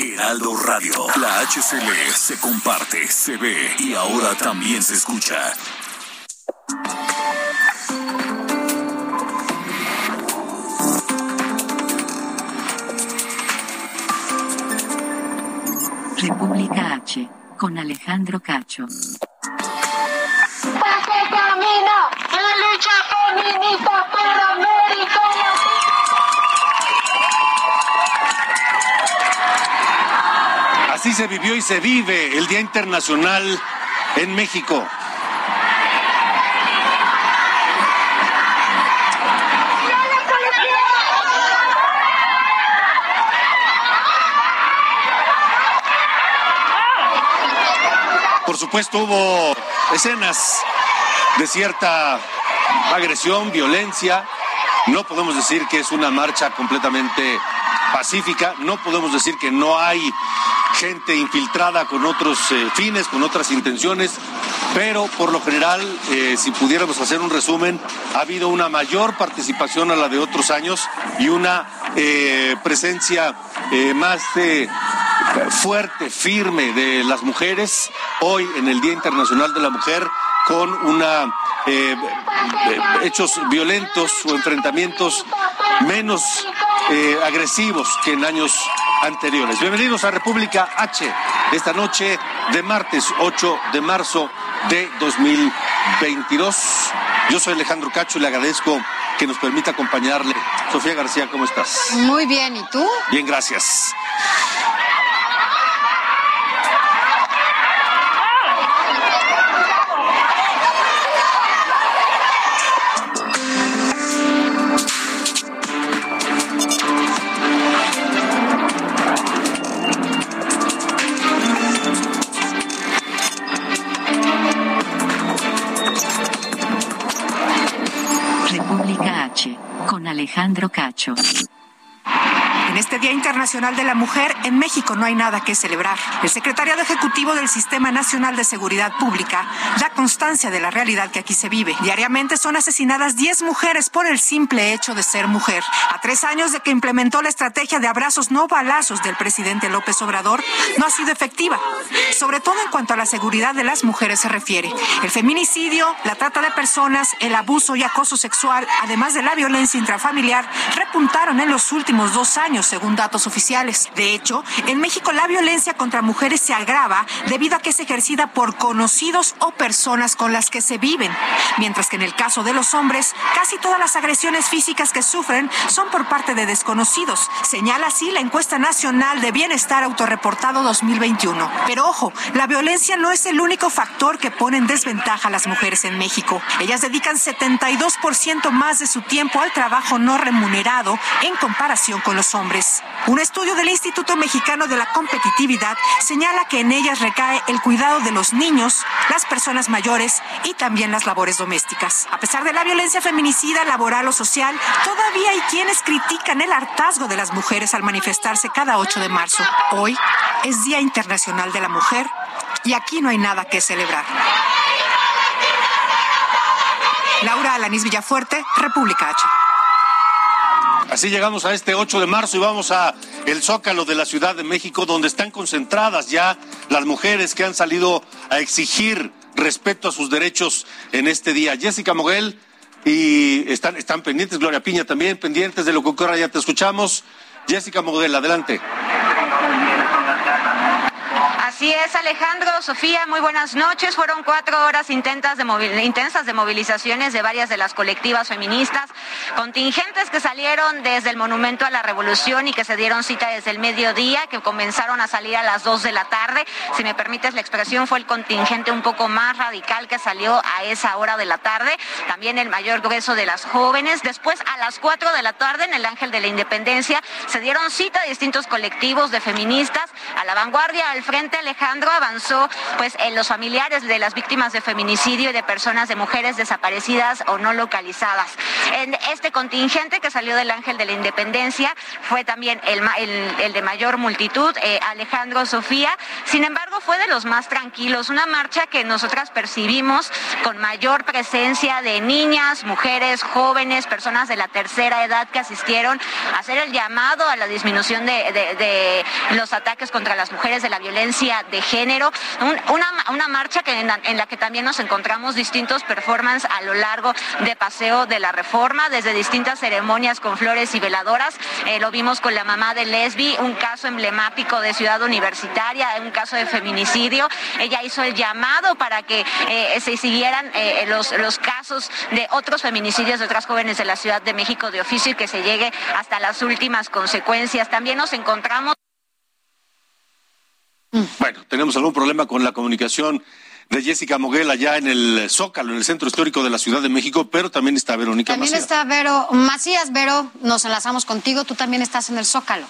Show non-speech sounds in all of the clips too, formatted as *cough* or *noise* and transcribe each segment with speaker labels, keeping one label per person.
Speaker 1: Heraldo Radio, la HCL se comparte, se ve y ahora también se escucha.
Speaker 2: República H, con Alejandro Cacho.
Speaker 3: Porque camina la lucha feminista por
Speaker 4: Así se vivió y se vive el Día Internacional en México. Por supuesto hubo escenas de cierta agresión, violencia. No podemos decir que es una marcha completamente pacífica, no podemos decir que no hay gente infiltrada con otros eh, fines, con otras intenciones, pero por lo general, eh, si pudiéramos hacer un resumen, ha habido una mayor participación a la de otros años y una eh, presencia más fuerte, firme de las mujeres hoy en el Día Internacional de la Mujer con una hechos violentos o enfrentamientos menos agresivos que en años anteriores. Bienvenidos a República H esta noche de martes 8 de marzo de 2022. Yo soy Alejandro Cacho y le agradezco que nos permita acompañarle. Sofía García, ¿cómo estás?
Speaker 5: Muy bien, ¿y tú?
Speaker 4: Bien, gracias.
Speaker 2: Alejandro Cacho.
Speaker 6: Este Día Internacional de la Mujer, en México no hay nada que celebrar. El Secretariado Ejecutivo del Sistema Nacional de Seguridad Pública da constancia de la realidad que aquí se vive. Diariamente son asesinadas 10 mujeres por el simple hecho de ser mujer. A tres años de que implementó la estrategia de abrazos no balazos del presidente López Obrador, no ha sido efectiva, sobre todo en cuanto a la seguridad de las mujeres se refiere. El feminicidio, la trata de personas, el abuso y acoso sexual, además de la violencia intrafamiliar, repuntaron en los últimos dos años, según datos oficiales. De hecho, en México la violencia contra mujeres se agrava debido a que es ejercida por conocidos o personas con las que se viven, mientras que en el caso de los hombres, casi todas las agresiones físicas que sufren son por parte de desconocidos, señala así la encuesta nacional de bienestar autorreportado 2021. Pero ojo, la violencia no es el único factor que pone en desventaja a las mujeres en México. Ellas dedican 72% más de su tiempo al trabajo no remunerado en comparación con los hombres. Un estudio del Instituto Mexicano de la Competitividad señala que en ellas recae el cuidado de los niños, las personas mayores y también las labores domésticas. A pesar de la violencia feminicida, laboral o social, todavía hay quienes critican el hartazgo de las mujeres al manifestarse cada 8 de marzo. Hoy es Día Internacional de la Mujer y aquí no hay nada que celebrar. Laura Alanis Villafuerte, República H.
Speaker 4: Así llegamos a este 8 de marzo y vamos a el Zócalo de la Ciudad de México, donde están concentradas ya las mujeres que han salido a exigir respeto a sus derechos en este día. Jessica Moguel y están, están pendientes, Gloria Piña también, pendientes de lo que ocurra, ya te escuchamos. Jessica Moguel, adelante.
Speaker 7: Así es, Alejandro, Sofía, muy buenas noches. Fueron cuatro horas intensas de, intensas de movilizaciones de varias de las colectivas feministas, contingentes que salieron desde el Monumento a la Revolución y que se dieron cita desde el mediodía, que comenzaron a salir a las dos de la tarde. Si me permites la expresión, fue el contingente un poco más radical que salió a esa hora de la tarde. También el mayor grueso de las jóvenes. Después, a las cuatro de la tarde, en el Ángel de la Independencia, se dieron cita distintos colectivos de feministas a la vanguardia, al frente Alejandro avanzó pues en los familiares de las víctimas de feminicidio y de personas de mujeres desaparecidas o no localizadas. En este contingente que salió del Ángel de la Independencia fue también el, de mayor multitud, eh, Alejandro Sofía. Sin embargo, fue de los más tranquilos, una marcha que nosotras percibimos con mayor presencia de niñas, mujeres, jóvenes, personas de la tercera edad que asistieron a hacer el llamado a la disminución de los ataques contra las mujeres, de la violencia de género, una, marcha que en, la, que también nos encontramos distintos performances a lo largo de Paseo de la Reforma, desde distintas ceremonias con flores y veladoras. Eh, lo vimos con la mamá de Lesbi, un caso emblemático de ciudad universitaria, un caso de feminicidio. Ella hizo el llamado para que eh, se siguieran eh, los, los casos de otros feminicidios de otras jóvenes de la Ciudad de México de oficio y que se llegue hasta las últimas consecuencias. También nos encontramos
Speaker 4: bueno, tenemos algún problema con la comunicación de Jessica Moguel allá en el Zócalo, en el centro histórico de la Ciudad de México, pero también está Verónica
Speaker 8: También está Vero Macías. Vero, nos enlazamos contigo. Tú también estás en el Zócalo.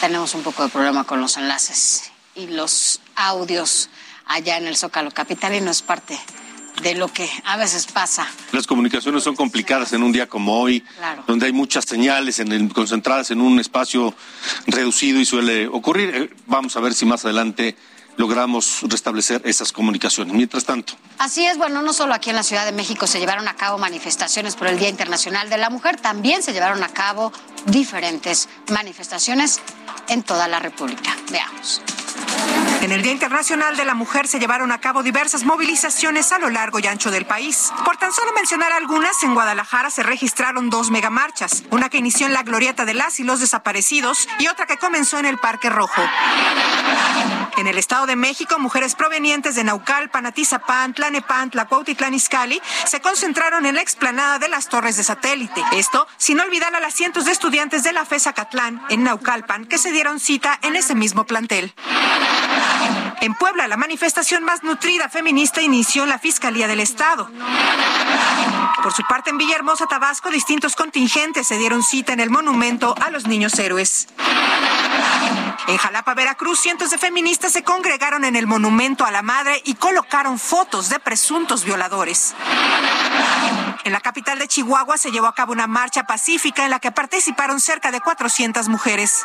Speaker 8: Tenemos un poco de problema con los enlaces y los audios allá en el Zócalo Capital y no es parte de lo que a veces pasa.
Speaker 4: Las comunicaciones son complicadas en un día como hoy, donde hay muchas señales en concentradas en un espacio reducido y suele ocurrir. Eh, vamos a ver si más adelante logramos restablecer esas comunicaciones. Mientras tanto.
Speaker 8: Así es, bueno, no solo aquí en la Ciudad de México se llevaron a cabo manifestaciones por el Día Internacional de la Mujer, también se llevaron a cabo diferentes manifestaciones en toda la República. Veamos.
Speaker 6: En el Día Internacional de la Mujer se llevaron a cabo diversas movilizaciones a lo largo y ancho del país. Por tan solo mencionar algunas, en Guadalajara se registraron dos megamarchas, una que inició en la glorieta de las y los desaparecidos y otra que comenzó en el Parque Rojo. En el Estado de México, mujeres provenientes de Naucalpan, Atizapán, Tlanepantla, Cuautitlán Izcalli se concentraron en la explanada de las torres de satélite. Esto sin olvidar a las cientos de estudiantes de la FESA Catlán en Naucalpan que se dieron cita en ese mismo plantel. En Puebla, la manifestación más nutrida feminista inició en la Fiscalía del Estado. Por su parte, en Villahermosa, Tabasco, distintos contingentes se dieron cita en el monumento a los niños héroes. En Jalapa, Veracruz, cientos de feministas se congregaron en el monumento a la madre y colocaron fotos de presuntos violadores. En la capital de Chihuahua se llevó a cabo una marcha pacífica en la que participaron cerca de 400 mujeres.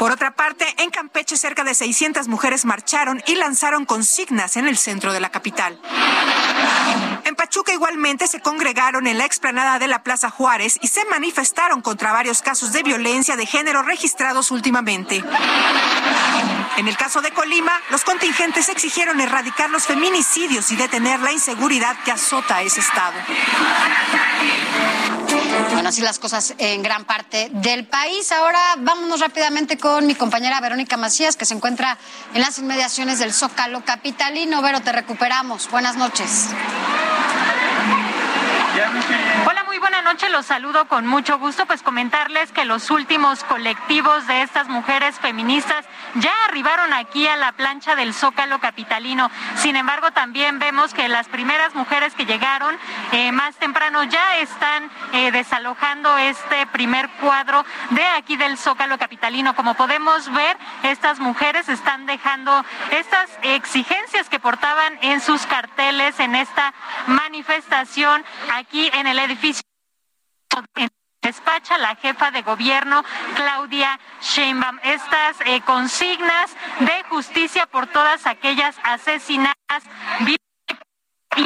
Speaker 6: Por otra parte, en Campeche cerca de 600 mujeres marcharon y lanzaron consignas en el centro de la capital. En Pachuca igualmente se congregaron en la explanada de la Plaza Juárez y se manifestaron contra varios casos de violencia de género registrados últimamente. En el caso de Colima, los contingentes exigieron erradicar los feminicidios y detener la inseguridad que azota ese estado.
Speaker 8: Bueno, así las cosas en gran parte del país. Ahora vámonos rápidamente con mi compañera Verónica Macías, que se encuentra en las inmediaciones del Zócalo Capitalino. Vero, te recuperamos. Buenas noches.
Speaker 9: Noche. Los saludo con mucho gusto. Pues comentarles que los últimos colectivos de estas mujeres feministas ya arribaron aquí a la plancha del Zócalo Capitalino. Sin embargo, también vemos que las primeras mujeres que llegaron eh, más temprano ya están eh, desalojando este primer cuadro de aquí del Zócalo Capitalino. Como podemos ver, estas mujeres están dejando estas exigencias que portaban en sus carteles en esta manifestación aquí en el edificio despacha la jefa de gobierno Claudia Sheinbaum. Estas eh, consignas de justicia por todas aquellas asesinadas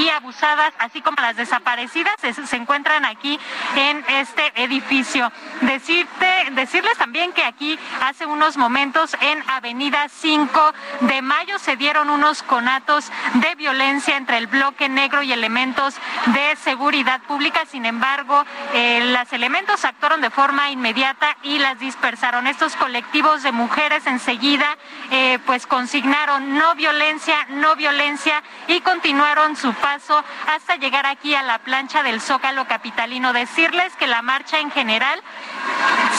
Speaker 9: y abusadas, así como las desaparecidas, se, encuentran aquí en este edificio. Decirte, decirles también que aquí hace unos momentos en Avenida 5 de Mayo se dieron unos conatos de violencia entre el bloque negro y elementos de seguridad pública. Sin embargo, eh, los elementos actuaron de forma inmediata y las dispersaron. Estos colectivos de mujeres enseguida eh, pues consignaron no violencia, no violencia y continuaron su paso hasta llegar aquí a la plancha del Zócalo Capitalino. Decirles que la marcha en general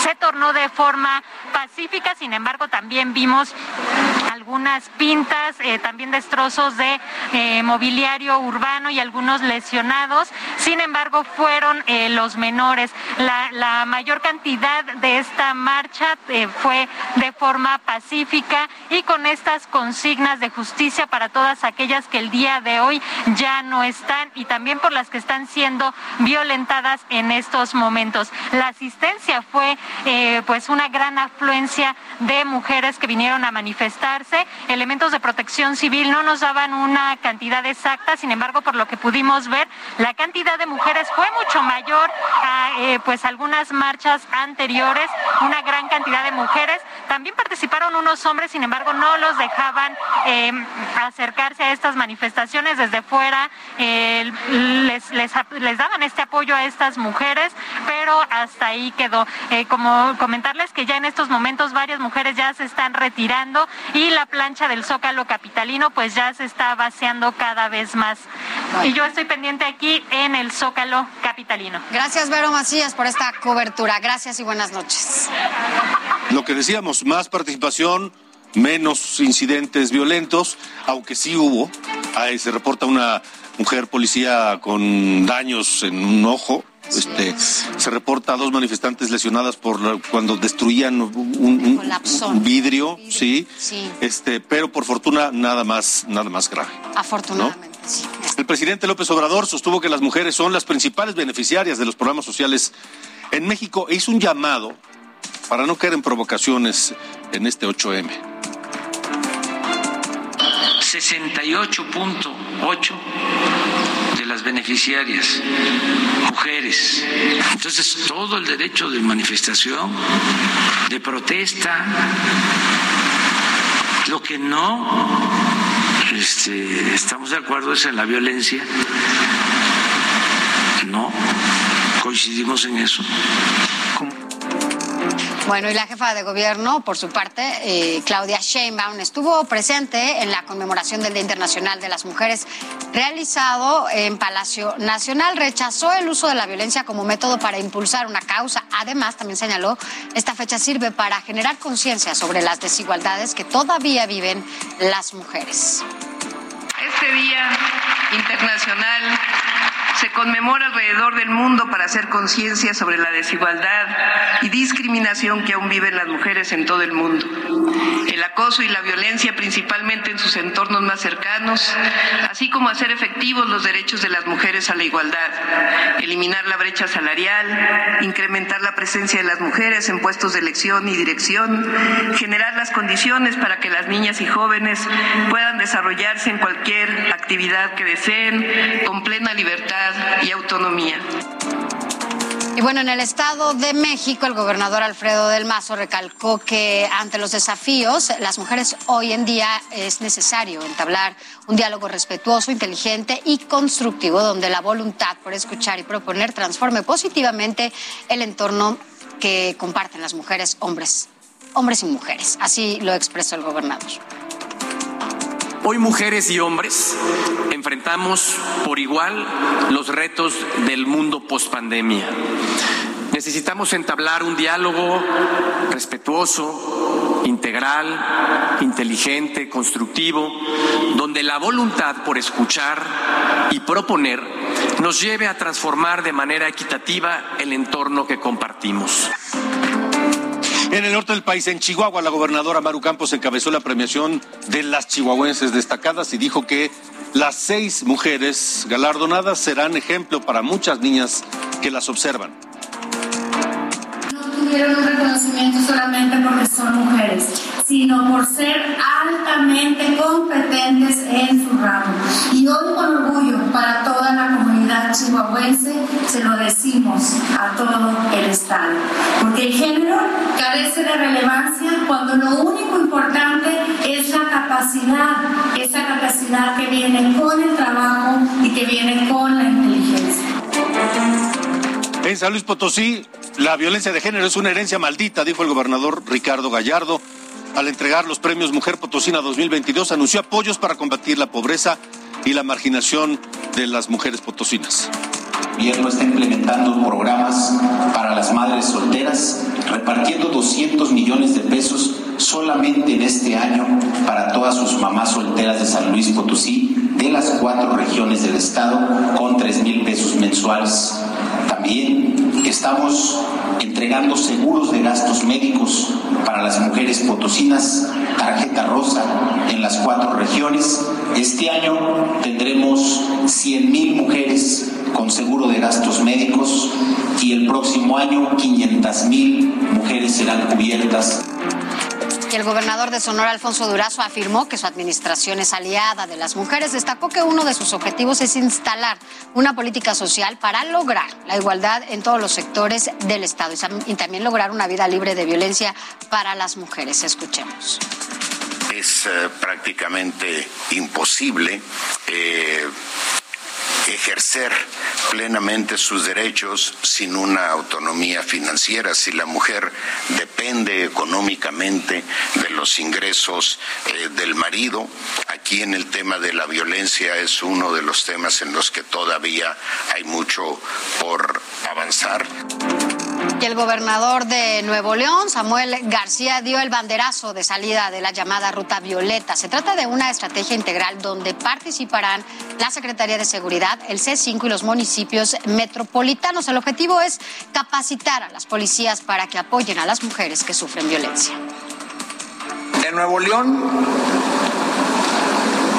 Speaker 9: se tornó de forma pacífica, sin embargo también vimos algunas pintas, eh, también destrozos de eh, mobiliario urbano y algunos lesionados. Sin embargo, fueron eh, los menores. La, la, mayor cantidad de esta marcha fue de forma pacífica y con estas consignas de justicia para todas aquellas que el día de hoy ya no están y también por las que están siendo violentadas en estos momentos. La asistencia fue pues una gran afluencia de mujeres que vinieron a Elementos de protección civil no nos daban una cantidad exacta, sin embargo, por lo que pudimos ver, la cantidad de mujeres fue mucho mayor a eh, pues algunas marchas anteriores, una gran cantidad de mujeres. También participaron unos hombres, sin embargo, no los dejaban eh, acercarse a estas manifestaciones desde fuera, eh, les, les, les, daban este apoyo a estas mujeres, pero hasta ahí quedó. como comentarles que ya en estos momentos varias mujeres ya se están retirando y la plancha del Zócalo Capitalino pues ya se está vaciando cada vez más. Y yo estoy pendiente aquí en el Zócalo Capitalino.
Speaker 8: Gracias, Vero Macías, por esta cobertura. Gracias y buenas noches.
Speaker 4: Lo que decíamos, más participación, menos incidentes violentos, aunque sí hubo. Ahí se reporta una mujer policía con daños en un ojo, este, se reporta a dos manifestantes lesionadas por cuando destruían un, vidrio, sí, este, pero por fortuna nada más, nada más grave.
Speaker 8: Afortunadamente.
Speaker 4: El presidente López Obrador sostuvo que las mujeres son las principales beneficiarias de los programas sociales en México e hizo un llamado para no caer en provocaciones en este 8M.
Speaker 10: 68.8 las beneficiarias, mujeres. Entonces, todo el derecho de manifestación, de protesta, lo que no este, estamos de acuerdo es en la violencia, no coincidimos en eso.
Speaker 8: Bueno, y la jefa de gobierno, por su parte, eh, Claudia Sheinbaum, estuvo presente en la conmemoración del Día Internacional de las Mujeres realizado en Palacio Nacional. Rechazó el uso de la violencia como método para impulsar una causa. Además, también señaló, esta fecha sirve para generar conciencia sobre las desigualdades que todavía viven las mujeres.
Speaker 11: Este Día Internacional se conmemora alrededor del mundo para hacer conciencia sobre la desigualdad y discriminación que aún viven las mujeres en todo el mundo. El acoso y la violencia principalmente en sus entornos más cercanos, así como hacer efectivos los derechos de las mujeres a la igualdad, eliminar la brecha salarial, incrementar la presencia de las mujeres en puestos de elección y dirección, generar las condiciones para que las niñas y jóvenes puedan desarrollarse en cualquier actividad que deseen con plena libertad y autonomía.
Speaker 8: Y bueno, en el Estado de México, el gobernador Alfredo del Mazo recalcó que ante los desafíos, las mujeres hoy en día es necesario entablar un diálogo respetuoso, inteligente y constructivo, donde la voluntad por escuchar y proponer transforme positivamente el entorno que comparten las mujeres, hombres, hombres y mujeres. Así lo expresó el gobernador.
Speaker 12: Hoy mujeres y hombres enfrentamos por igual los retos del mundo pospandemia. Necesitamos entablar un diálogo respetuoso, integral, inteligente, constructivo, donde la voluntad por escuchar y proponer nos lleve a transformar de manera equitativa el entorno que compartimos.
Speaker 4: En el norte del país, en Chihuahua, la gobernadora Maru Campos encabezó la premiación de las chihuahuenses destacadas y dijo que las seis mujeres galardonadas serán ejemplo para muchas niñas que las observan.
Speaker 13: No tuvieron un reconocimiento solamente porque son mujeres, sino por ser altamente competentes en su ramo. Y hoy con orgullo para toda la comunidad chihuahuense se lo decimos a todo el Estado, porque el género carece de relevancia cuando lo único importante es la capacidad, esa capacidad que viene con el trabajo y que viene con la inteligencia.
Speaker 4: En San Luis Potosí, la violencia de género es una herencia maldita, dijo el gobernador Ricardo Gallardo. Al entregar los premios Mujer Potosina 2022, anunció apoyos para combatir la pobreza y la marginación de las mujeres potosinas.
Speaker 14: Gobierno está implementando programas para las madres solteras, repartiendo 200 millones de pesos solamente en este año para todas sus mamás solteras de San Luis Potosí, de las cuatro regiones del estado, con 3 mil pesos mensuales. También estamos entregando seguros de gastos médicos para las mujeres potosinas, tarjeta rosa en las cuatro regiones. Este año tendremos 100 mil mujeres con seguro de gastos médicos y el próximo año 500 mil mujeres serán cubiertas
Speaker 8: el gobernador de Sonora, Alfonso Durazo, afirmó que su administración es aliada de las mujeres. Destacó que uno de sus objetivos es instalar una política social para lograr la igualdad en todos los sectores del Estado y también lograr una vida libre de violencia para las mujeres. Escuchemos.
Speaker 15: Es eh, prácticamente imposible. Eh, ejercer plenamente sus derechos sin una autonomía financiera. Si la mujer depende económicamente de los ingresos eh, del marido, aquí en el tema de la violencia es uno de los temas en los que todavía hay mucho por avanzar.
Speaker 8: Y el gobernador de Nuevo León, Samuel García, dio el banderazo de salida de la llamada Ruta Violeta. Se trata de una estrategia integral donde participarán la Secretaría de Seguridad, el C5 y los municipios metropolitanos. El objetivo es capacitar a las policías para que apoyen a las mujeres que sufren violencia.
Speaker 16: En Nuevo León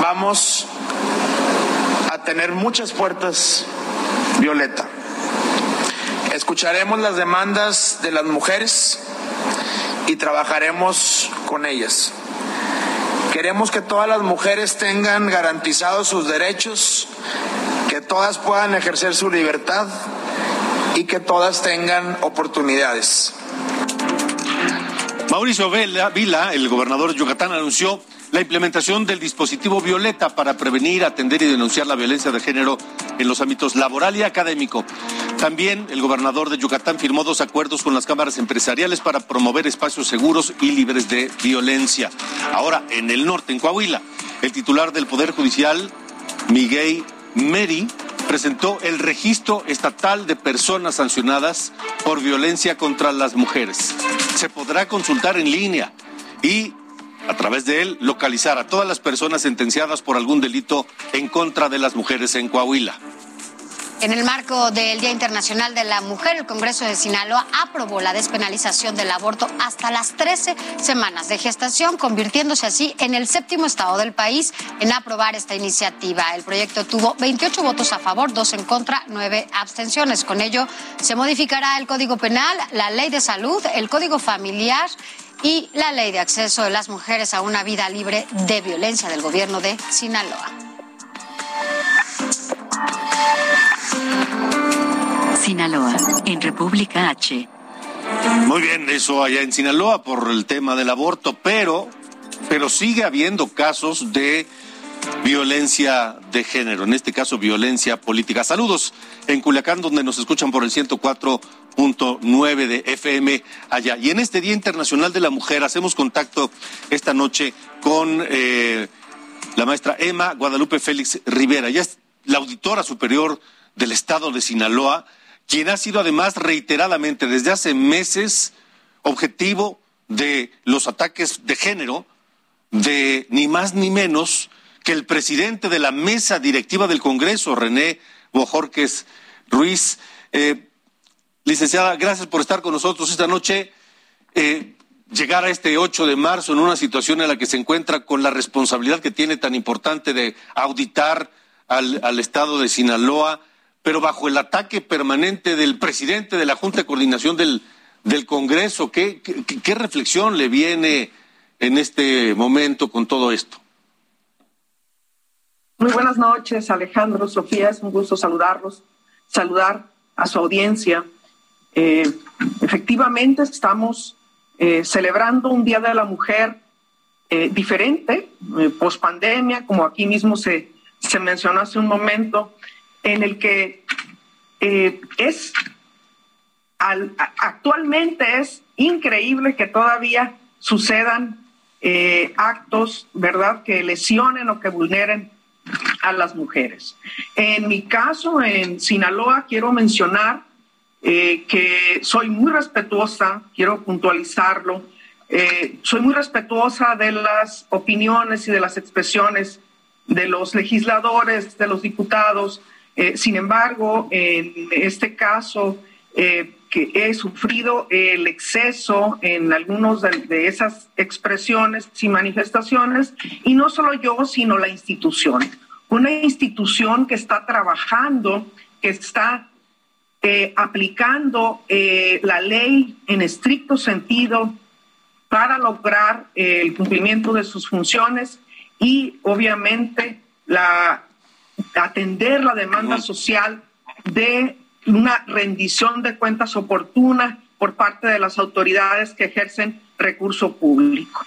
Speaker 16: vamos a tener muchas puertas violeta Escucharemos las demandas de las mujeres y trabajaremos con ellas. Queremos que todas las mujeres tengan garantizados sus derechos, todas puedan ejercer su libertad y que todas tengan oportunidades.
Speaker 4: Mauricio Vila, el gobernador de Yucatán, anunció la implementación del dispositivo Violeta para prevenir, atender y denunciar la violencia de género en los ámbitos laboral y académico. También el gobernador de Yucatán firmó dos acuerdos con las cámaras empresariales para promover espacios seguros y libres de violencia. Ahora, en el norte, en Coahuila, el titular del Poder Judicial, Miguel Meri, presentó el registro estatal de personas sancionadas por violencia contra las mujeres. Se podrá consultar en línea y a través de él, localizar a todas las personas sentenciadas por algún delito en contra de las mujeres en Coahuila.
Speaker 8: En el marco del Día Internacional de la Mujer, el Congreso de Sinaloa aprobó la despenalización del aborto hasta las 13 semanas de gestación, convirtiéndose así en el séptimo estado del país en aprobar esta iniciativa. El proyecto tuvo 28 votos a favor, dos en contra, nueve abstenciones. Con ello se modificará el Código Penal, la Ley de Salud, el Código Familiar y la ley de acceso de las mujeres a una vida libre de violencia del gobierno de Sinaloa.
Speaker 2: Sinaloa, en República H.
Speaker 4: Muy bien, eso allá en Sinaloa por el tema del aborto, pero, pero sigue habiendo casos de violencia de género, en este caso violencia política. Saludos en Culiacán, donde nos escuchan por el 104.9 de FM allá. Y en este Día Internacional de la Mujer hacemos contacto esta noche con eh, la maestra Emma Guadalupe Félix Rivera. Ella es la auditora superior del Estado de Sinaloa, quien ha sido además reiteradamente desde hace meses objetivo de los ataques de género de ni más ni menos que el presidente de la mesa directiva del Congreso, René Bojorques Ruiz. Eh, licenciada, gracias por estar con nosotros esta noche. Eh, llegar a este 8 de marzo en una situación en la que se encuentra con la responsabilidad que tiene tan importante de auditar al, Estado de Sinaloa, pero bajo el ataque permanente del presidente de la Junta de Coordinación del, Congreso. ¿Qué, reflexión le viene en este momento con todo esto?
Speaker 17: Muy buenas noches, Alejandro, Sofía, es un gusto saludarlos, saludar a su audiencia. Eh, efectivamente, estamos eh, celebrando un Día de la Mujer eh, diferente, post pandemia, como aquí mismo se, se mencionó hace un momento, en el que es actualmente es increíble que todavía sucedan actos, ¿verdad?, que lesionen o que vulneren a las mujeres. En mi caso, en Sinaloa, quiero mencionar eh, que soy muy respetuosa, quiero puntualizarlo, eh, soy muy respetuosa de las opiniones y de las expresiones de los legisladores, de los diputados. Eh, sin embargo, en este caso, que he sufrido el exceso en algunas de, esas expresiones y manifestaciones, y no solo yo, sino la institución. Una institución que está trabajando, que está eh, aplicando eh, la ley en estricto sentido para lograr eh, el cumplimiento de sus funciones y obviamente la atender la demanda social de una rendición de cuentas oportuna por parte de las autoridades que ejercen recurso público.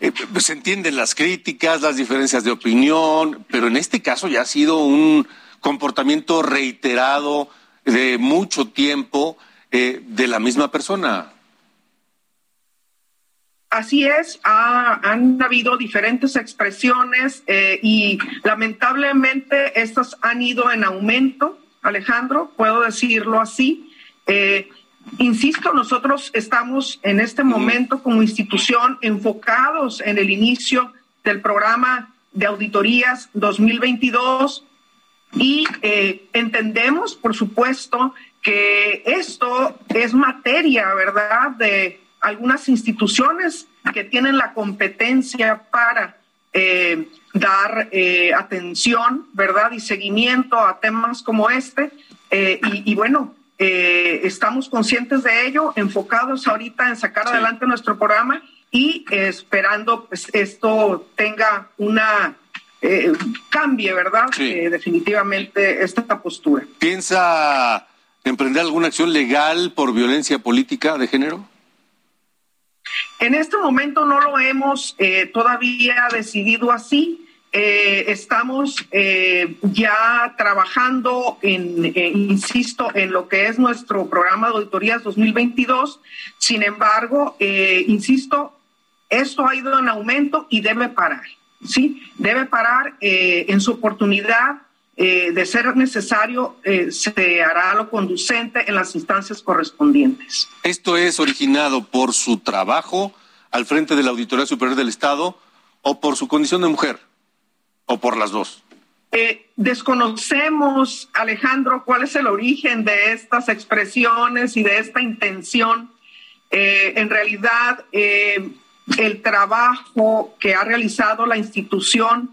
Speaker 4: Eh, se entienden las críticas, las diferencias de opinión, pero en este caso ya ha sido un comportamiento reiterado de mucho tiempo eh, de la misma persona.
Speaker 17: Así es, han habido diferentes expresiones eh, y lamentablemente estas han ido en aumento Alejandro, puedo decirlo así. Eh, insisto, nosotros estamos en este momento como institución enfocados en el inicio del programa de auditorías 2022 y eh, entendemos, por supuesto, que esto es materia, ¿verdad?, de algunas instituciones que tienen la competencia para eh, dar eh, atención, ¿verdad? Y seguimiento a temas como este. Eh, y, bueno, estamos conscientes de ello, enfocados ahorita en sacar adelante nuestro programa y esperando pues esto tenga una cambie, ¿verdad? definitivamente esta postura.
Speaker 4: ¿Piensa emprender alguna acción legal por violencia política de género?
Speaker 17: En este momento no lo hemos eh, todavía decidido así. Eh, estamos eh, ya trabajando en, insisto, en lo que es nuestro programa de auditorías 2022. Sin embargo, insisto, esto ha ido en aumento y debe parar. Sí, debe parar en su oportunidad eh, de ser necesario, eh, se hará lo conducente en las instancias correspondientes.
Speaker 4: ¿Esto es originado por su trabajo al frente de la Auditoría Superior del Estado o por su condición de mujer? ¿O por las dos?
Speaker 17: Eh, desconocemos, Alejandro, cuál es el origen de estas expresiones y de esta intención. en realidad, el trabajo que ha realizado la institución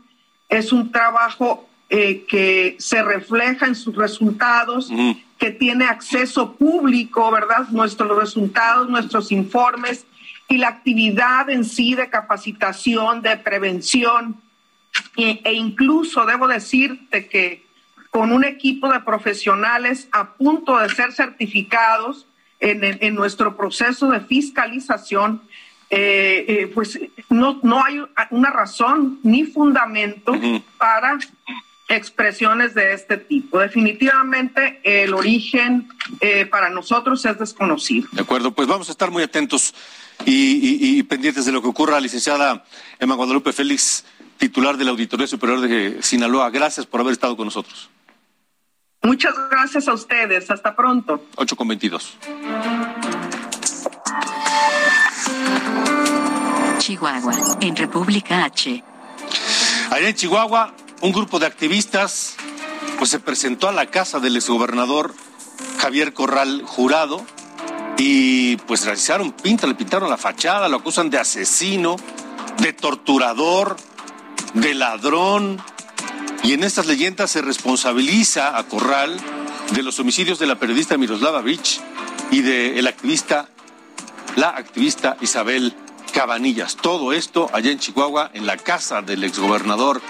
Speaker 17: es un trabajo eh, que se refleja en sus resultados, que tiene acceso público, ¿verdad? Nuestros resultados, nuestros informes y la actividad en sí de capacitación, de prevención. E, e incluso debo decirte que con un equipo de profesionales a punto de ser certificados en, en nuestro proceso de fiscalización, eh, eh, pues no, no hay una razón ni fundamento para expresiones de este tipo. Definitivamente el origen eh, para nosotros es desconocido.
Speaker 4: De acuerdo, pues vamos a estar muy atentos y, pendientes de lo que ocurra. Licenciada Emma Guadalupe Félix, titular de la Auditoría Superior de Sinaloa, gracias por haber estado con nosotros.
Speaker 17: Muchas gracias a ustedes. Hasta pronto.
Speaker 4: 8 con 22.
Speaker 2: Chihuahua, en República H.
Speaker 4: Allá en Chihuahua, un grupo de activistas pues se presentó a la casa del exgobernador Javier Corral Jurado y pues realizaron pinta, le pintaron la fachada, lo acusan de asesino, de torturador, de ladrón. Y en estas leyendas se responsabiliza a Corral de los homicidios de la periodista Miroslava Rich y de el activista, la activista Isabel Cabanillas. Todo esto allá en Chihuahua, en la casa del exgobernador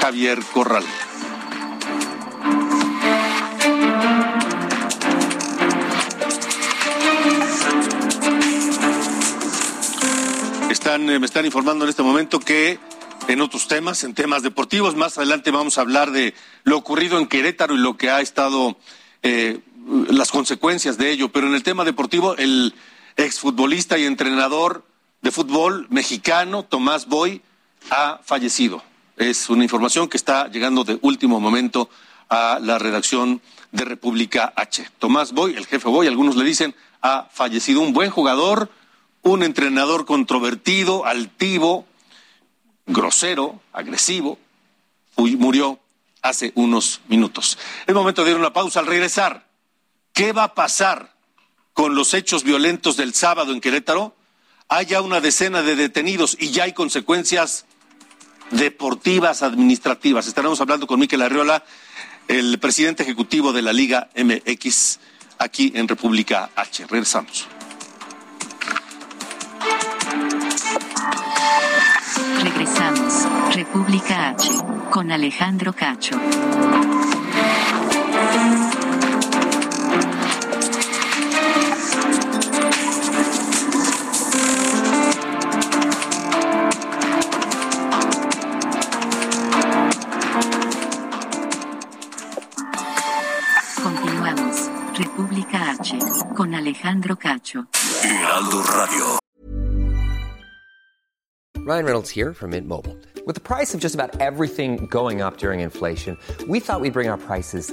Speaker 4: Javier Corral. Están, eh, me están informando en este momento que en otros temas, en temas deportivos, más adelante vamos a hablar de lo ocurrido en Querétaro y lo que ha estado, eh, las consecuencias de ello. Pero en el tema deportivo, el exfutbolista y entrenador de fútbol mexicano, Tomás Boy, ha fallecido. Es una información que está llegando de último momento a la redacción de República H. Tomás Boy, el jefe Boy, algunos le dicen, ha fallecido un buen jugador, un entrenador controvertido, altivo, grosero, agresivo, murió hace unos minutos. Es momento de ir a una pausa al regresar. ¿Qué va a pasar con los hechos violentos del sábado en Querétaro? Hay ya una decena de detenidos y ya hay consecuencias deportivas, administrativas. Estaremos hablando con Miquel Arriola, el presidente ejecutivo de la Liga MX, aquí en República H. Regresamos.
Speaker 2: Regresamos. República H. Con Alejandro Cacho. Con Alejandro Cacho.
Speaker 1: Heraldo Radio.
Speaker 18: Ryan Reynolds here from Mint Mobile. With the price of just about everything going up during inflation, we thought we'd bring our prices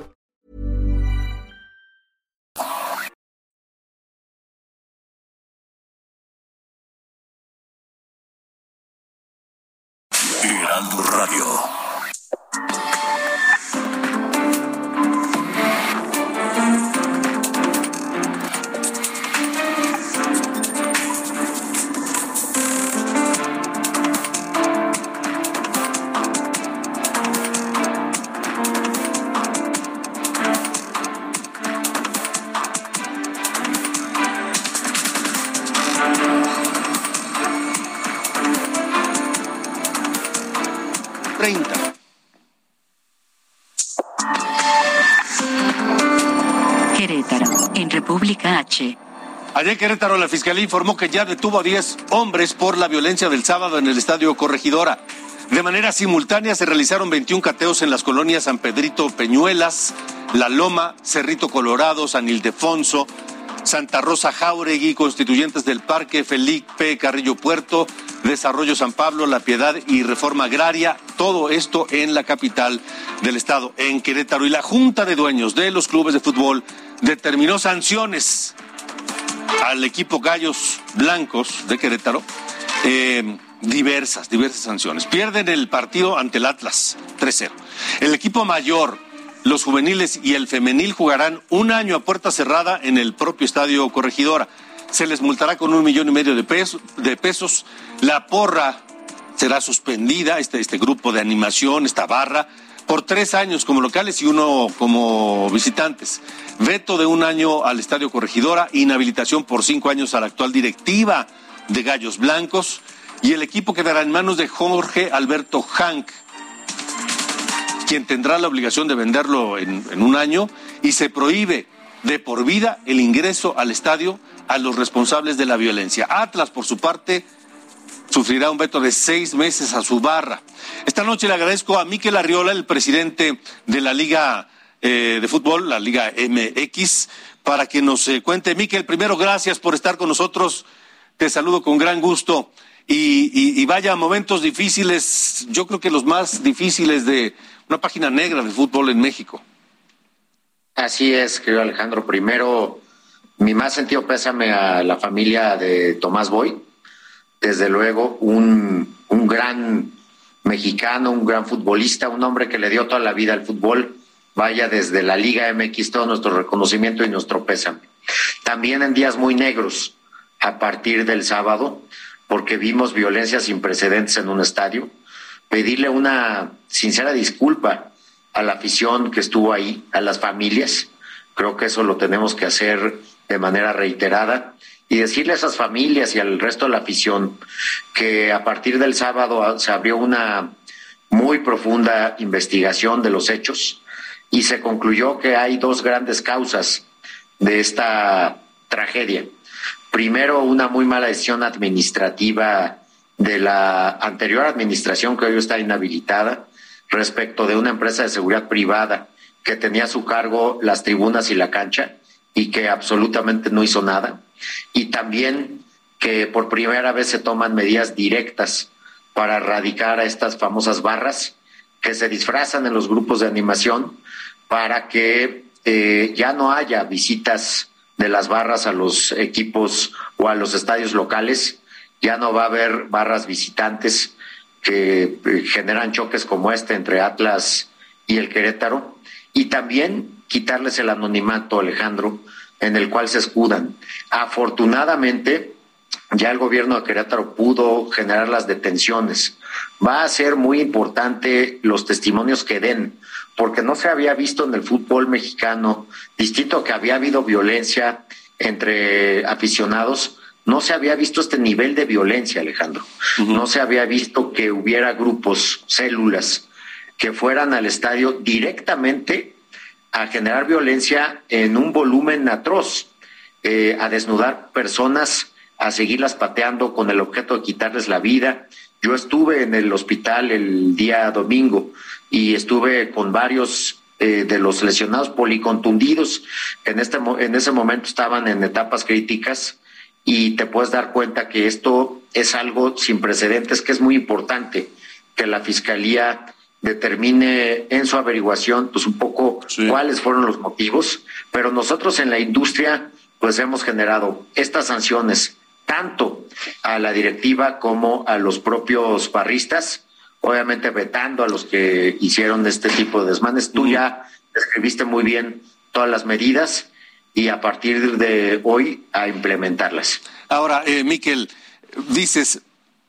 Speaker 4: Allá en Querétaro, la Fiscalía informó que ya detuvo a 10 hombres por la violencia del sábado en el Estadio Corregidora. De manera simultánea se realizaron 21 cateos en las colonias San Pedrito Peñuelas, La Loma, Cerrito Colorado, San Ildefonso, Santa Rosa Jauregui, constituyentes del Parque Felipe Carrillo Puerto, Desarrollo San Pablo, La Piedad y Reforma Agraria. Todo esto en la capital del estado, en Querétaro. Y la Junta de Dueños de los clubes de fútbol determinó sanciones al equipo Gallos Blancos de Querétaro. eh, diversas, diversas sanciones. Pierden el partido ante el Atlas 3-0. El equipo mayor, los juveniles y el femenil jugarán un año a puerta cerrada en el propio estadio Corregidora. Se les multará con un millón y medio de pesos. De pesos. La porra será suspendida, este, este grupo de animación, esta barra, por tres años como locales y uno como visitantes. Veto de un año al Estadio Corregidora, inhabilitación por cinco años a la actual directiva de Gallos Blancos y el equipo quedará en manos de Jorge Alberto Hank, quien tendrá la obligación de venderlo en, en un año y se prohíbe de por vida el ingreso al estadio a los responsables de la violencia. Atlas, por su parte, sufrirá un veto de seis meses a su barra. Esta noche le agradezco a Miquel Arriola, el presidente de la Liga eh, de Fútbol, la Liga MX, para que nos eh, cuente. Miquel, primero, gracias por estar con nosotros. Te saludo con gran gusto. Y, y- y vaya, momentos difíciles, yo creo que los más difíciles de una página negra de fútbol en México.
Speaker 19: Así es, querido Alejandro. Primero, mi más sentido pésame a la familia de Tomás Boy. Desde luego, un, un gran mexicano, un gran futbolista, un hombre que le dio toda la vida al fútbol. Vaya desde la Liga MX todo nuestro reconocimiento y nuestro pésame. También en días muy negros, a partir del sábado, porque vimos violencia sin precedentes en un estadio, pedirle una sincera disculpa a la afición que estuvo ahí, a las familias. Creo que eso lo tenemos que hacer de manera reiterada y decirle a esas familias y al resto de la afición que a partir del sábado se abrió una muy profunda investigación de los hechos y se concluyó que hay dos grandes causas de esta tragedia. Primero, una muy mala decisión administrativa de la anterior administración que hoy está inhabilitada respecto de una empresa de seguridad privada que tenía a su cargo las tribunas y la cancha y que absolutamente no hizo nada. Y también que por primera vez se toman medidas directas para erradicar a estas famosas barras que se disfrazan en los grupos de animación para que eh, ya no haya visitas de las barras a los equipos o a los estadios locales, ya no va a haber barras visitantes que eh, generan choques como este entre Atlas y el Querétaro, y también quitarles el anonimato, Alejandro, en el cual se escudan. Afortunadamente, ya el gobierno de Querétaro pudo generar las detenciones. Va a ser muy importante los testimonios que den, porque no se había visto en el fútbol mexicano, distinto que había habido violencia entre aficionados, no se había visto este nivel de violencia, Alejandro. No se había visto que hubiera grupos, células, que fueran al estadio directamente a generar violencia en un volumen atroz, eh, a desnudar personas, a seguirlas pateando con el objeto de quitarles la vida. Yo estuve en el hospital el día domingo y estuve con varios eh, de los lesionados policontundidos. En, este, en ese momento estaban en etapas críticas y te puedes dar cuenta que esto es algo sin precedentes, que es muy importante que la Fiscalía determine en su averiguación pues un poco cuáles fueron los motivos, pero nosotros en la industria pues hemos generado estas sanciones tanto a la directiva como a los propios barristas, obviamente vetando a los que hicieron este tipo de desmanes. Tú ya describiste muy bien todas las medidas y a partir de hoy a implementarlas.
Speaker 4: Ahora, eh, Miquel, dices,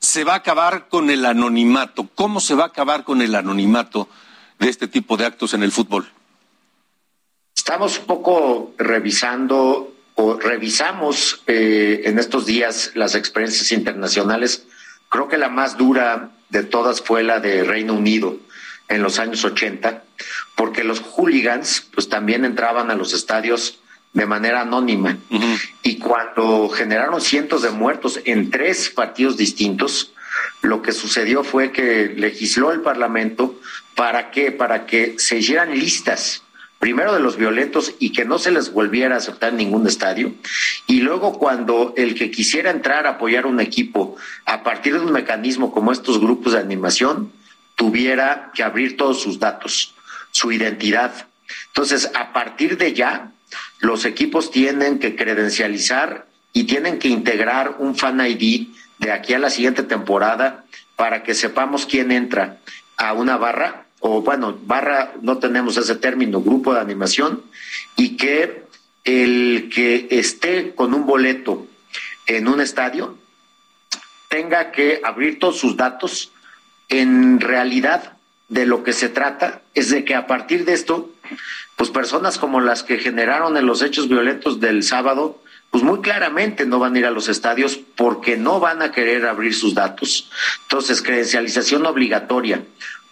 Speaker 4: se va a acabar con el anonimato. ¿Cómo se va a acabar con el anonimato de este tipo de actos en el fútbol?
Speaker 19: Estamos un poco revisando o revisamos eh, en estos días las experiencias internacionales. Creo que la más dura de todas fue la de Reino Unido en los años 80, porque los hooligans pues también entraban a los estadios de manera anónima. Y cuando generaron cientos de muertos en tres partidos distintos, lo que sucedió fue que legisló el Parlamento para que para que se hicieran listas primero de los violentos y que no se les volviera a aceptar en ningún estadio y luego cuando el que quisiera entrar a apoyar un equipo a partir de un mecanismo como estos grupos de animación tuviera que abrir todos sus datos, su identidad. Entonces, a partir de ya los equipos tienen que credencializar y tienen que integrar un fan ID de aquí a la siguiente temporada para que sepamos quién entra a una barra, o bueno, barra no tenemos ese término, grupo de animación, y que el que esté con un boleto en un estadio tenga que abrir todos sus datos. En realidad, de lo que se trata es de que a partir de esto pues personas como las que generaron en los hechos violentos del sábado, pues muy claramente no van a ir a los estadios porque no van a querer abrir sus datos. Entonces, credencialización obligatoria,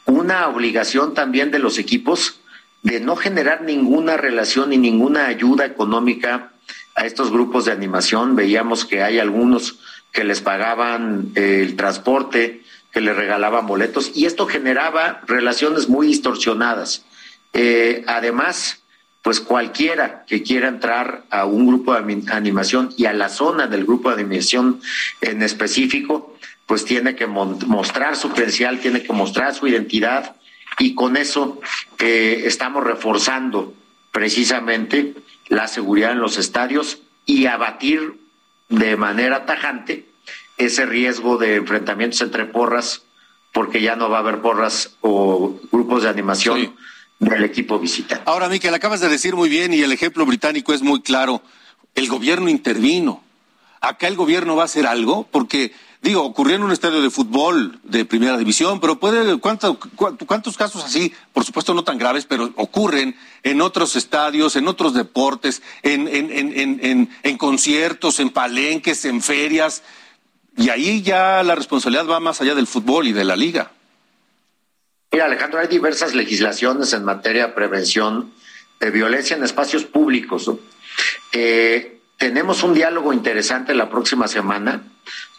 Speaker 19: una obligación también de los equipos de no generar ninguna relación ni ninguna ayuda económica a estos grupos de animación. Veíamos que hay algunos que les pagaban eh, el transporte, que les regalaban boletos, y esto generaba relaciones muy distorsionadas. Eh, además, pues cualquiera que quiera entrar a un grupo de animación y a la zona del grupo de animación en específico, pues tiene que mostrar su credencial, tiene que mostrar su identidad y con eso eh, estamos reforzando precisamente la seguridad en los estadios y abatir de manera tajante ese riesgo de enfrentamientos entre porras porque ya no va a haber porras o grupos de animación del equipo visitante.
Speaker 4: Ahora, Miquel, acabas de decir muy bien y el ejemplo británico es muy claro. El gobierno intervino. Acá el gobierno va a hacer algo porque digo, ocurrió en un estadio de fútbol de primera división, pero puede, ¿cuánto, ¿cuántos casos así, por supuesto no tan graves, pero ocurren en otros estadios, en otros deportes, en, en, conciertos, en palenques, en ferias? Y ahí ya la responsabilidad va más allá del fútbol y de la liga.
Speaker 19: Mira, Alejandro, hay diversas legislaciones en materia de prevención de violencia en espacios públicos. Eh, tenemos un diálogo interesante la próxima semana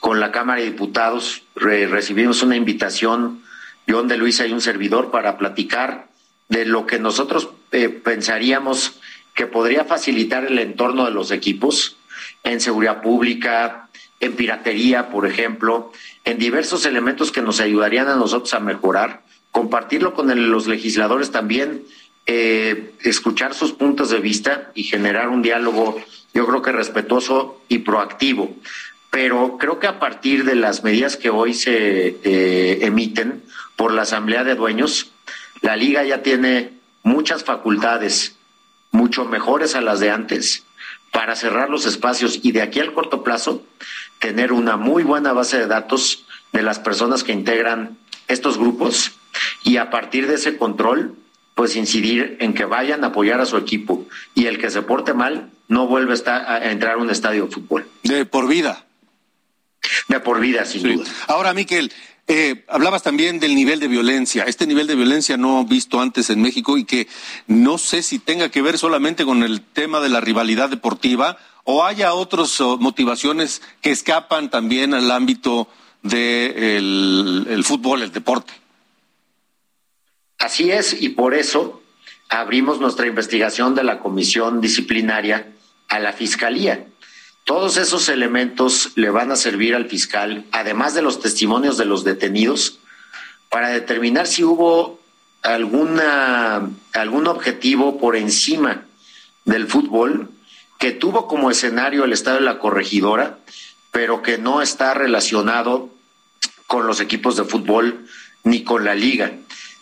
Speaker 19: con la Cámara de Diputados. recibimos una invitación, John de Luisa y un servidor, para platicar de lo que nosotros eh, pensaríamos que podría facilitar el entorno de los equipos en seguridad pública, en piratería, por ejemplo, en diversos elementos que nos ayudarían a nosotros a mejorar compartirlo con los legisladores también, eh, escuchar sus puntos de vista y generar un diálogo, yo creo que respetuoso y proactivo. Pero creo que a partir de las medidas que hoy se eh, emiten por la Asamblea de Dueños, la Liga ya tiene muchas facultades, mucho mejores a las de antes, para cerrar los espacios y de aquí al corto plazo tener una muy buena base de datos de las personas que integran estos grupos y a partir de ese control, pues incidir en que vayan a apoyar a su equipo y el que se porte mal no vuelve a, entrar a un estadio de fútbol.
Speaker 4: De por vida.
Speaker 19: De por vida, sin duda.
Speaker 4: Ahora, Miquel, eh, hablabas también del nivel de violencia, este nivel de violencia no visto antes en México y que no sé si tenga que ver solamente con el tema de la rivalidad deportiva o haya otras motivaciones que escapan también al ámbito del fútbol, el deporte.
Speaker 19: Así es, y por eso abrimos nuestra investigación de la comisión disciplinaria a la fiscalía. Todos esos elementos le van a servir al fiscal, además de los testimonios de los detenidos, para determinar si hubo alguna, algún objetivo por encima del fútbol que tuvo como escenario el estado de la corregidora, pero que no está relacionado con los equipos de fútbol ni con la liga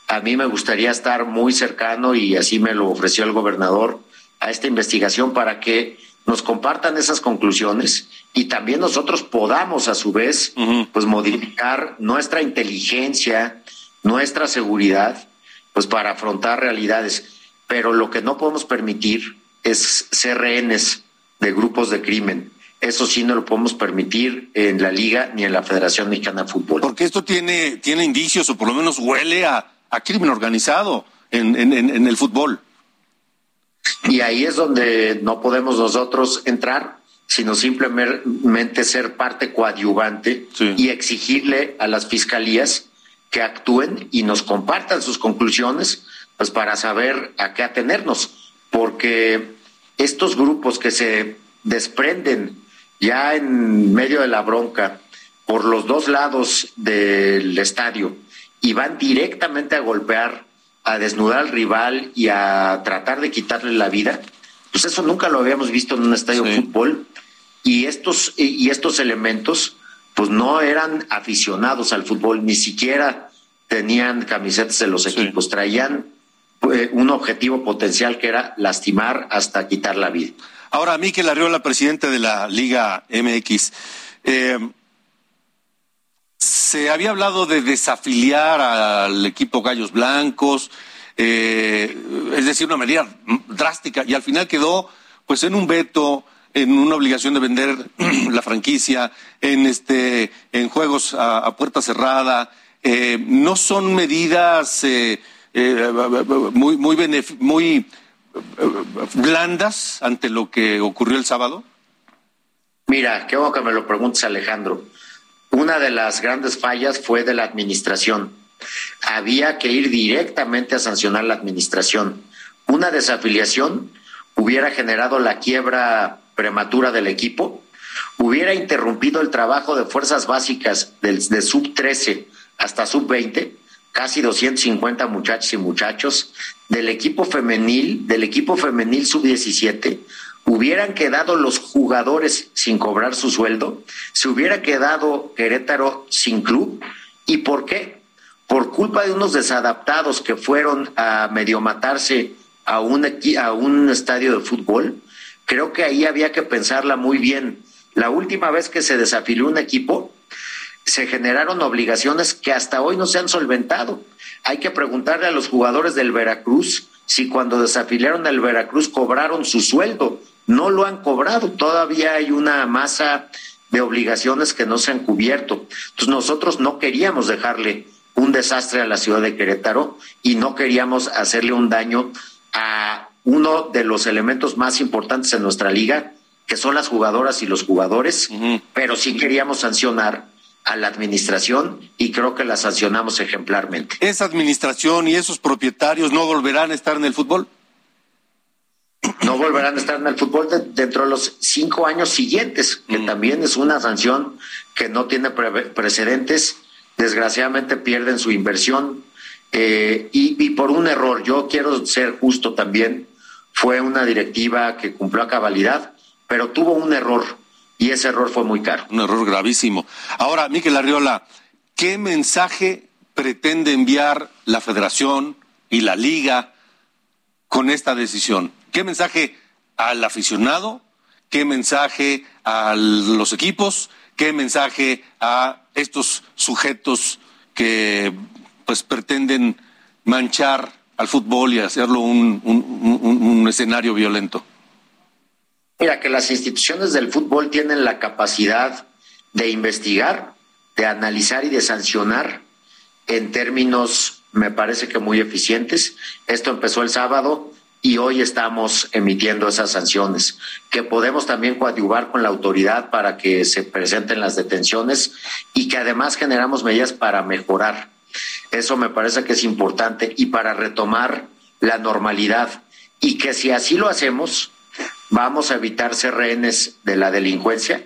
Speaker 19: a mí me gustaría estar muy cercano y así me lo ofreció el gobernador a esta investigación para que nos compartan esas conclusiones y también nosotros podamos a su vez pues modificar nuestra inteligencia, nuestra seguridad pues para afrontar realidades, pero lo que no podemos permitir es ser rehenes de grupos de crimen. Eso sí no lo podemos permitir en la liga ni en la Federación Mexicana de Fútbol.
Speaker 4: Porque esto tiene tiene indicios o por lo menos huele a a crimen organizado en, en, el fútbol.
Speaker 19: Y ahí es donde no podemos nosotros entrar, sino simplemente ser parte coadyuvante y exigirle a las fiscalías que actúen y nos compartan sus conclusiones, pues para saber a qué atenernos, porque estos grupos que se desprenden ya en medio de la bronca por los dos lados del estadio, y van directamente a golpear, a desnudar al rival y a tratar de quitarle la vida, pues eso nunca lo habíamos visto en un estadio de fútbol. Y estos y estos elementos pues no eran aficionados al fútbol, ni siquiera tenían camisetas de los equipos, traían eh, un objetivo potencial que era lastimar hasta quitar la vida.
Speaker 4: Ahora, Miquel Arriola, presidente de la Liga MX, eh, se había hablado de desafiliar al equipo Gallos Blancos, eh, es decir, una medida drástica, y al final quedó pues en un veto, en una obligación de vender *clears throat* la franquicia, en este, en juegos a, puerta cerrada. Eh, no son medidas eh, muy, muy, muy blandas ante lo que ocurrió el sábado.
Speaker 19: Mira, qué bueno que me lo preguntes, Alejandro. Una de las grandes fallas fue de la administración. Había que ir directamente a sancionar la administración. Una desafiliación hubiera generado la quiebra prematura del equipo, hubiera interrumpido el trabajo de fuerzas básicas de sub 13 hasta sub 20, casi 250 muchachos y muchachos, del equipo femenil, del equipo femenil sub 17, hubieran quedado los jugadores sin cobrar su sueldo, se hubiera quedado Querétaro sin club. ¿Y por qué? por culpa de unos desadaptados que fueron a medio matarse a un, a un estadio de fútbol, creo que ahí había que pensarla muy bien. La última vez que se desafilió un equipo, se generaron obligaciones que hasta hoy no se han solventado. Hay que preguntarle a los jugadores del Veracruz si cuando desafiliaron al Veracruz cobraron su sueldo. No lo han cobrado. Todavía hay una masa de obligaciones que no se han cubierto. Entonces nosotros no queríamos dejarle un desastre a la ciudad de Querétaro y no queríamos hacerle un daño a uno de los elementos más importantes en nuestra liga, que son las jugadoras y los jugadores, pero sí queríamos sancionar a la administración y creo que la sancionamos ejemplarmente.
Speaker 4: ¿Esa administración y esos propietarios no volverán a estar en el fútbol? *clears throat*
Speaker 19: No volverán a estar en el fútbol dentro de los cinco años siguientes, que también es una sanción que no tiene precedentes. Desgraciadamente pierden su inversión eh, y, y por un error. Yo quiero ser justo también. Fue una directiva que cumplió a cabalidad, pero tuvo un error y ese error fue muy caro.
Speaker 4: Un error gravísimo. Ahora, Miquel Arriola, ¿qué mensaje pretende enviar la federación y la liga con esta decisión? ¿Qué mensaje al aficionado? ¿Qué mensaje a los equipos? ¿Qué mensaje a estos sujetos que pues pretenden manchar al fútbol y hacerlo un, un escenario violento?
Speaker 19: Mira, que las instituciones del fútbol tienen la capacidad de investigar, de analizar y de sancionar en términos, me parece que muy eficientes. Esto empezó el sábado y hoy estamos emitiendo esas sanciones, que podemos también coadyuvar con la autoridad para que se presenten las detenciones y que además generamos medidas para mejorar. Eso me parece que es importante y para retomar la normalidad y que si así lo hacemos, vamos a evitar ser rehenes de la delincuencia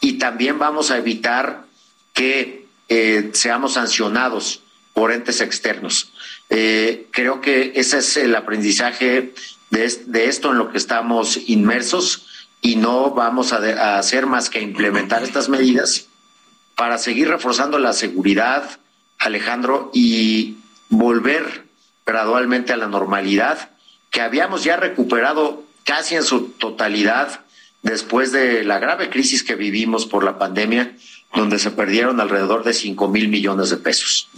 Speaker 19: y también vamos a evitar que eh, seamos sancionados por entes externos. Eh, creo que ese es el aprendizaje de, esto en lo que estamos inmersos y no vamos a, hacer más que implementar estas medidas para seguir reforzando la seguridad, Alejandro, y volver gradualmente a la normalidad que habíamos ya recuperado casi en su totalidad después de la grave crisis que vivimos por la pandemia, donde se perdieron alrededor de cinco mil millones de pesos.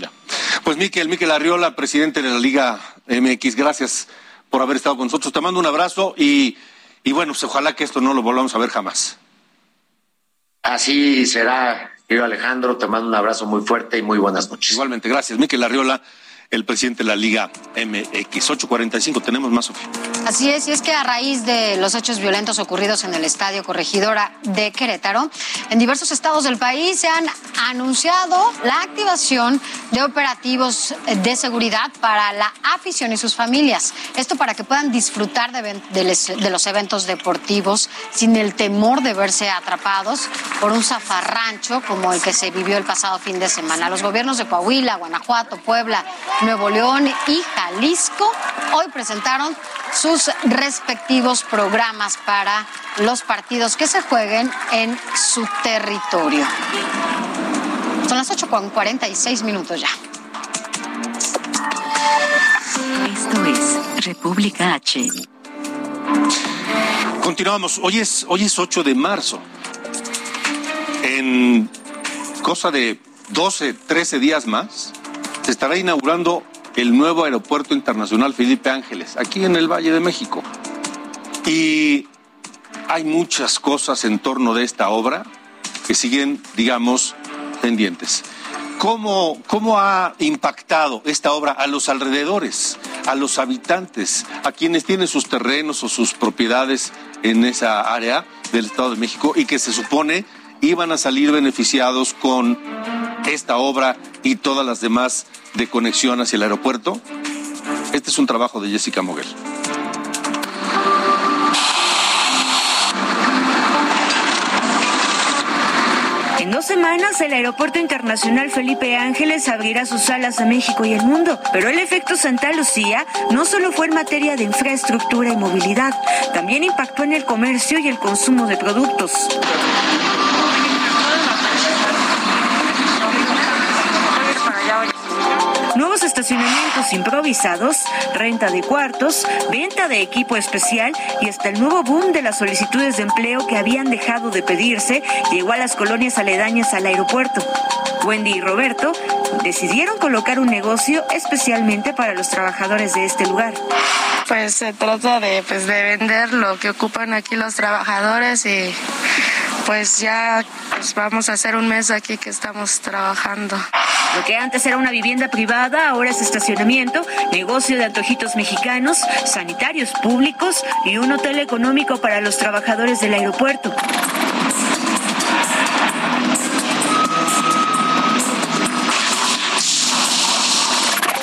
Speaker 4: Pues Miquel, Miquel Arriola, presidente de la Liga MX, gracias por haber estado con nosotros. Te mando un abrazo y, y bueno, pues ojalá que esto no lo volvamos a ver jamás.
Speaker 19: Así será, querido Alejandro, te mando un abrazo muy fuerte y muy buenas noches.
Speaker 4: Igualmente, gracias. Miquel Arriola el presidente de la Liga MX. 845, tenemos más, Sofía.
Speaker 8: Así es, y es que a raíz de los hechos violentos ocurridos en el Estadio Corregidora de Querétaro, en diversos estados del país se han anunciado la activación de operativos de seguridad para la afición y sus familias. Esto para que puedan disfrutar de, de los eventos deportivos sin el temor de verse atrapados por un zafarrancho como el que se vivió el pasado fin de semana. Los gobiernos de Coahuila, Guanajuato, Puebla, Nuevo León y Jalisco hoy presentaron sus respectivos programas para los partidos que se jueguen en su territorio. Son las 8 con 46 minutos ya.
Speaker 2: Esto es República H.
Speaker 4: Continuamos. Hoy es, hoy es 8 de marzo. En cosa de 12, 13 días más, se estará inaugurando el nuevo aeropuerto internacional Felipe Ángeles, aquí en el Valle de México. Y hay muchas cosas en torno de esta obra que siguen, digamos, pendientes. ¿Cómo, ¿Cómo ha impactado esta obra a los alrededores, a los habitantes, a quienes tienen sus terrenos o sus propiedades en esa área del Estado de México y que se supone iban a salir beneficiados con esta obra y todas las demás de conexión hacia el aeropuerto? Este es un trabajo de Jessica Moguel.
Speaker 7: En dos semanas, el Aeropuerto Internacional Felipe Ángeles abrirá sus salas a México y el mundo. Pero el efecto Santa Lucía no solo fue en materia de infraestructura y movilidad, también impactó en el comercio y el consumo de productos. Estacionamientos improvisados, renta de cuartos, venta de equipo especial y hasta el nuevo boom de las solicitudes de empleo que habían dejado de pedirse llegó a las colonias aledañas al aeropuerto. Wendy y Roberto decidieron colocar un negocio especialmente para los trabajadores de este lugar.
Speaker 20: Pues se trata de, pues, de vender lo que ocupan aquí los trabajadores y pues ya pues vamos a hacer un mes aquí que estamos trabajando.
Speaker 7: Lo que antes era una vivienda privada ahora es estacionamiento, negocio de antojitos mexicanos, sanitarios públicos y un hotel económico para los trabajadores del aeropuerto.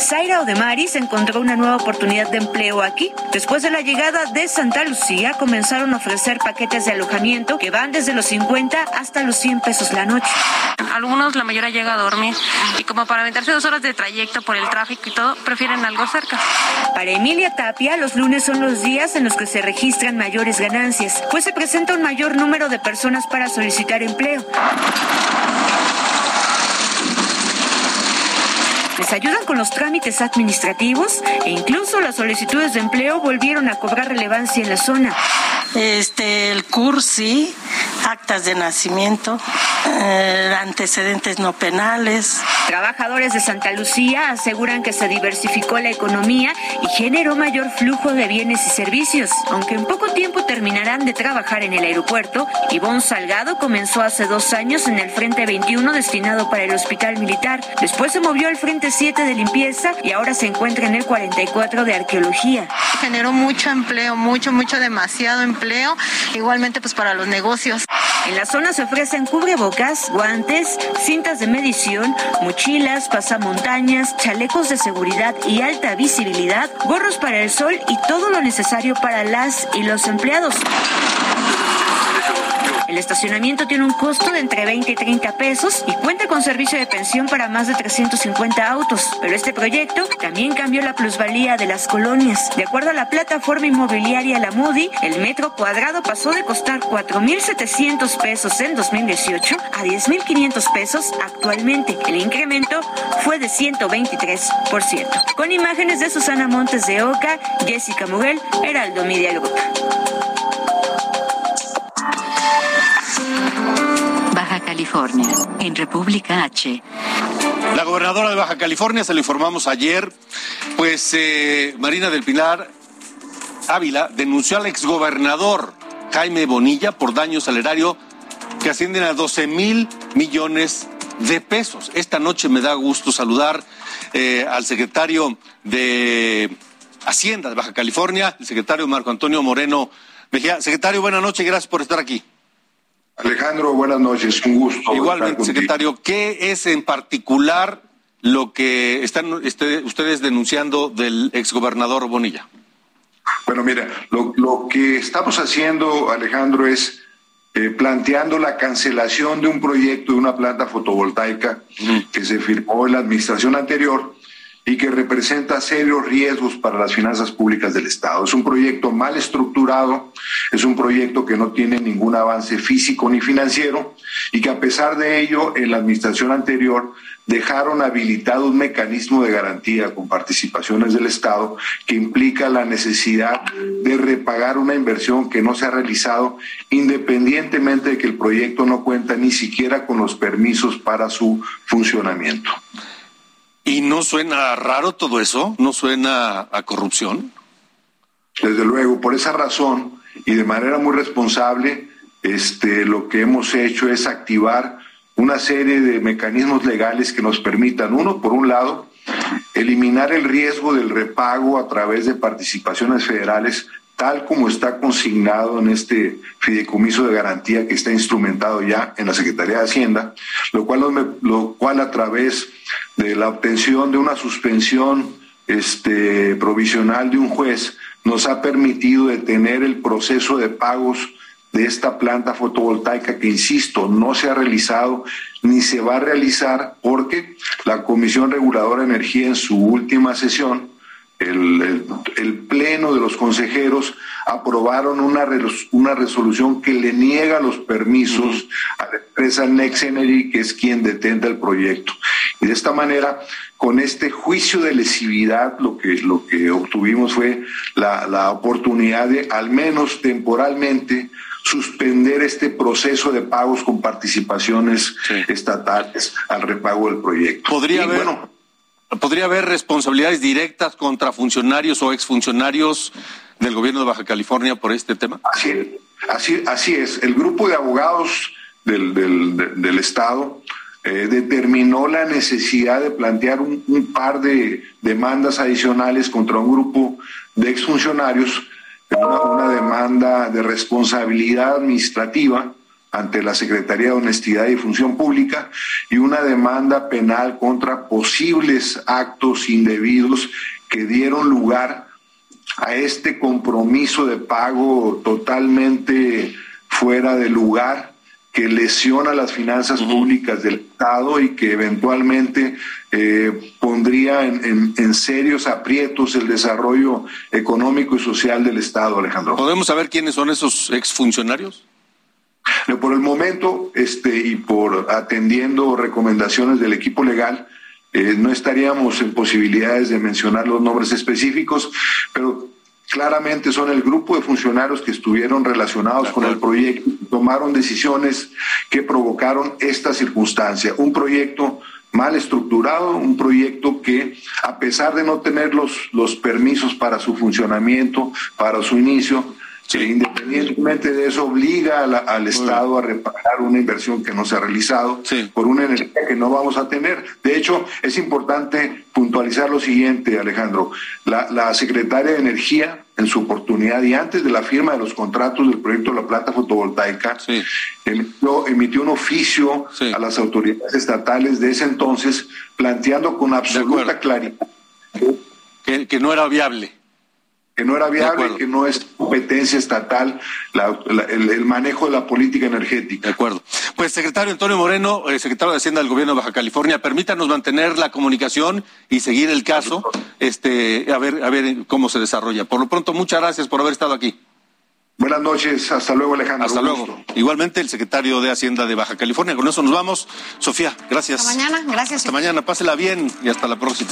Speaker 7: Zaira Odemaris encontró una nueva oportunidad de empleo aquí. Después de la llegada de Santa Lucía, comenzaron a ofrecer paquetes de alojamiento que van desde los 50 hasta los 100 pesos la noche.
Speaker 20: Algunos, la mayoría llega a dormir y como para aventarse dos horas de trayecto por el tráfico y todo, prefieren algo cerca.
Speaker 7: Para Emilia Tapia, los lunes son los días en los que se registran mayores ganancias, pues se presenta un mayor número de personas para solicitar empleo. Les ayudan con los trámites administrativos e incluso las solicitudes de empleo volvieron a cobrar relevancia en la zona.
Speaker 21: Este, el CURSI, actas de nacimiento, eh, antecedentes no penales.
Speaker 7: Trabajadores de Santa Lucía aseguran que se diversificó la economía y generó mayor flujo de bienes y servicios. Aunque en poco tiempo terminarán de trabajar en el aeropuerto, Ivonne Salgado comenzó hace dos años en el Frente 21 destinado para el Hospital Militar. Después se movió al Frente 7 de limpieza y ahora se encuentra en el 44 de arqueología.
Speaker 20: Generó mucho empleo, mucho, mucho, demasiado empleo, igualmente pues para los negocios.
Speaker 7: En la zona se ofrecen cubrebocas, guantes, cintas de medición, mochilas, pasamontañas, chalecos de seguridad y alta visibilidad, gorros para el sol y todo lo necesario para las y los empleados. El estacionamiento tiene un costo de entre 20 y 30 pesos y cuenta con servicio de pensión para más de 350 autos. Pero este proyecto también cambió la plusvalía de las colonias. De acuerdo a la plataforma inmobiliaria La Moody, el metro cuadrado pasó de costar 4.700 pesos en 2018 a 10.500 pesos actualmente. El incremento fue de 123%. Con imágenes de Susana Montes de Oca, Jessica Muguel, Heraldo Media Group.
Speaker 2: California, en República H.
Speaker 4: La gobernadora de Baja California, se lo informamos ayer, pues eh, Marina del Pilar Ávila denunció al exgobernador Jaime Bonilla por daños al erario que ascienden a 12 mil millones de pesos. Esta noche me da gusto saludar eh, al secretario de Hacienda de Baja California, el secretario Marco Antonio Moreno Mejía. Secretario, buenas noches, gracias por estar aquí.
Speaker 22: Alejandro, buenas noches, un gusto.
Speaker 4: Igualmente, secretario, ¿qué es en particular lo que están este, ustedes denunciando del exgobernador Bonilla?
Speaker 22: Bueno, mira, lo, lo que estamos haciendo, Alejandro, es eh, planteando la cancelación de un proyecto de una planta fotovoltaica que se firmó en la administración anterior y que representa serios riesgos para las finanzas públicas del Estado. Es un proyecto mal estructurado, es un proyecto que no tiene ningún avance físico ni financiero y que a pesar de ello, en la administración anterior dejaron habilitado un mecanismo de garantía con participaciones del Estado que implica la necesidad de repagar una inversión que no se ha realizado independientemente de que el proyecto no cuenta ni siquiera con los permisos para su funcionamiento.
Speaker 4: ¿Y no suena raro todo eso? ¿No suena a corrupción?
Speaker 22: Desde luego, por esa razón y de manera muy responsable, este, lo que hemos hecho es activar una serie de mecanismos legales que nos permitan, uno, por un lado, eliminar el riesgo del repago a través de participaciones federales, tal como está consignado en este fideicomiso de garantía que está instrumentado ya en la Secretaría de Hacienda, lo cual, lo cual a través de la obtención de una suspensión este, provisional de un juez nos ha permitido detener el proceso de pagos de esta planta fotovoltaica que, insisto, no se ha realizado ni se va a realizar porque la Comisión Reguladora de Energía en su última sesión, el, el, Pleno de los consejeros aprobaron una, una resolución que le niega los permisos a la empresa Next Energy, que es quien detenta el proyecto. Y de esta manera, con este juicio de lesividad, lo que, lo que obtuvimos fue la, la oportunidad de, al menos temporalmente, suspender este proceso de pagos con participaciones estatales al repago del proyecto.
Speaker 4: Podría
Speaker 22: Y,
Speaker 4: haber,
Speaker 22: bueno,
Speaker 4: podría haber responsabilidades directas contra funcionarios o exfuncionarios del gobierno de Baja California por este tema.
Speaker 22: Así es, así, así es. El grupo de abogados del, del, de- del Estado eh, determinó la necesidad de plantear un, un par de demandas adicionales contra un grupo de exfuncionarios, una, una demanda de responsabilidad administrativa ante la Secretaría de Honestidad y Función Pública y una demanda penal contra posibles actos indebidos que dieron lugar a este compromiso de pago totalmente fuera de lugar que lesiona las finanzas públicas del Estado y que eventualmente eh, pondría en, en- en serios aprietos el desarrollo económico y social del Estado, Alejandro.
Speaker 4: ¿Podemos saber quiénes son esos exfuncionarios?
Speaker 22: Pero Por el momento, este, y por atendiendo recomendaciones del equipo legal, eh, no estaríamos en posibilidades de mencionar los nombres específicos, pero claramente son el grupo de funcionarios que estuvieron relacionados con el proyecto, tomaron decisiones que provocaron esta circunstancia. Un proyecto mal estructurado, un proyecto que, a pesar de no tener los, los permisos para su funcionamiento, para su inicio, independientemente de eso, obliga la- al Estado a reparar una inversión que no se ha realizado por una energía que no vamos a tener. De hecho, es importante puntualizar lo siguiente, Alejandro. La, la secretaria de Energía, en su oportunidad y antes de la firma de los contratos del proyecto La Plata Fotovoltaica, emitió, emitió un oficio a las autoridades estatales de ese entonces planteando con absoluta claridad
Speaker 4: Que, que no era viable.
Speaker 22: Que no era viable, que no es competencia estatal la- la- el, el manejo de la política energética.
Speaker 4: De acuerdo. Pues secretario Antonio Moreno, eh, secretario de Hacienda del Gobierno de Baja California, permítanos mantener la comunicación y seguir el caso, este, a ver, a ver cómo se desarrolla. Por lo pronto, muchas gracias por haber estado aquí.
Speaker 22: Buenas noches, hasta luego Alejandro.
Speaker 4: Hasta luego. Igualmente el secretario de Hacienda de Baja California. Con eso nos vamos. Sofía, gracias.
Speaker 8: Hasta mañana, gracias.
Speaker 4: Hasta mañana, pásela bien y hasta la próxima.